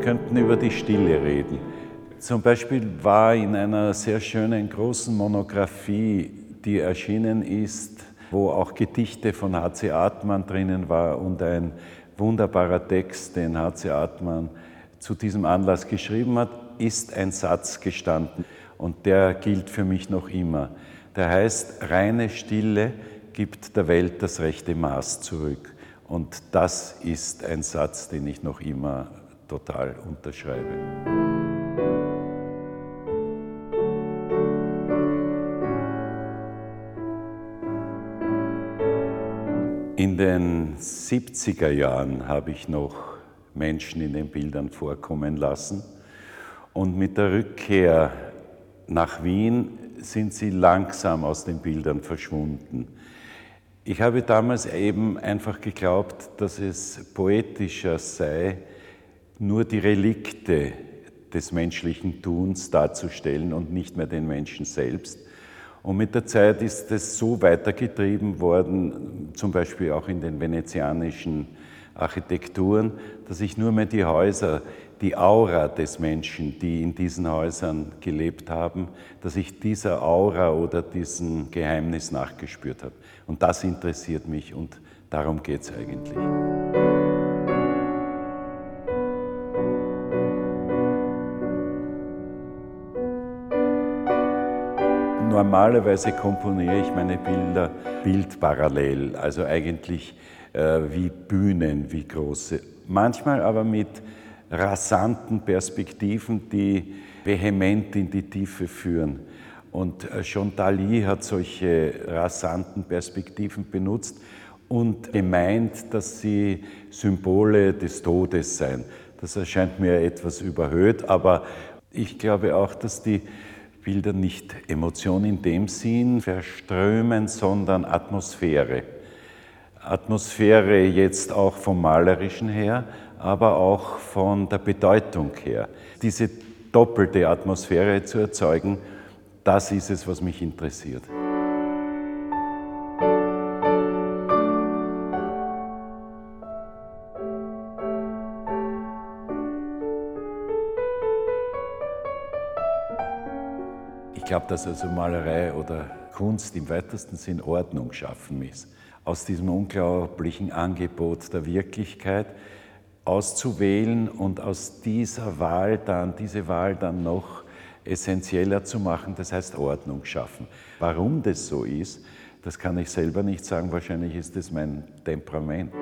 könnten über die Stille reden. Zum Beispiel war in einer sehr schönen großen Monographie, die erschienen ist, wo auch Gedichte von H.C. Artmann drinnen war und ein wunderbarer Text, den H.C. Artmann zu diesem Anlass geschrieben hat, ist ein Satz gestanden und der gilt für mich noch immer. Der heißt, reine Stille gibt der Welt das rechte Maß zurück. Und das ist ein Satz, den ich noch immer total unterschreibe. In den 70er Jahren habe ich noch Menschen in den Bildern vorkommen lassen. Und mit der Rückkehr nach Wien sind sie langsam aus den Bildern verschwunden. Ich habe damals eben einfach geglaubt, dass es poetischer sei, nur die Relikte des menschlichen Tuns darzustellen und nicht mehr den Menschen selbst. Und mit der Zeit ist es so weitergetrieben worden, zum Beispiel auch in den venezianischen Architekturen, dass ich nur mehr die Häuser, die Aura des Menschen, die in diesen Häusern gelebt haben, dass ich dieser Aura oder diesem Geheimnis nachgespürt habe. Und das interessiert mich und darum geht es eigentlich. Normalerweise komponiere ich meine Bilder bildparallel, also eigentlich äh, wie Bühnen, wie große. Manchmal aber mit rasanten Perspektiven, die vehement in die Tiefe führen. Und äh, schon Dali hat solche rasanten Perspektiven benutzt und gemeint, dass sie Symbole des Todes seien. Das erscheint mir etwas überhöht, aber ich glaube auch, dass die Bilder nicht Emotion in dem Sinn verströmen, sondern Atmosphäre. Atmosphäre jetzt auch vom Malerischen her, aber auch von der Bedeutung her. Diese doppelte Atmosphäre zu erzeugen, das ist es, was mich interessiert. Glaube, dass also Malerei oder Kunst im weitesten Sinn Ordnung schaffen ist. Aus diesem unglaublichen Angebot der Wirklichkeit auszuwählen und aus dieser Wahl dann, diese Wahl dann noch essentieller zu machen, das heißt Ordnung schaffen. Warum das so ist, das kann ich selber nicht sagen, wahrscheinlich ist es mein Temperament.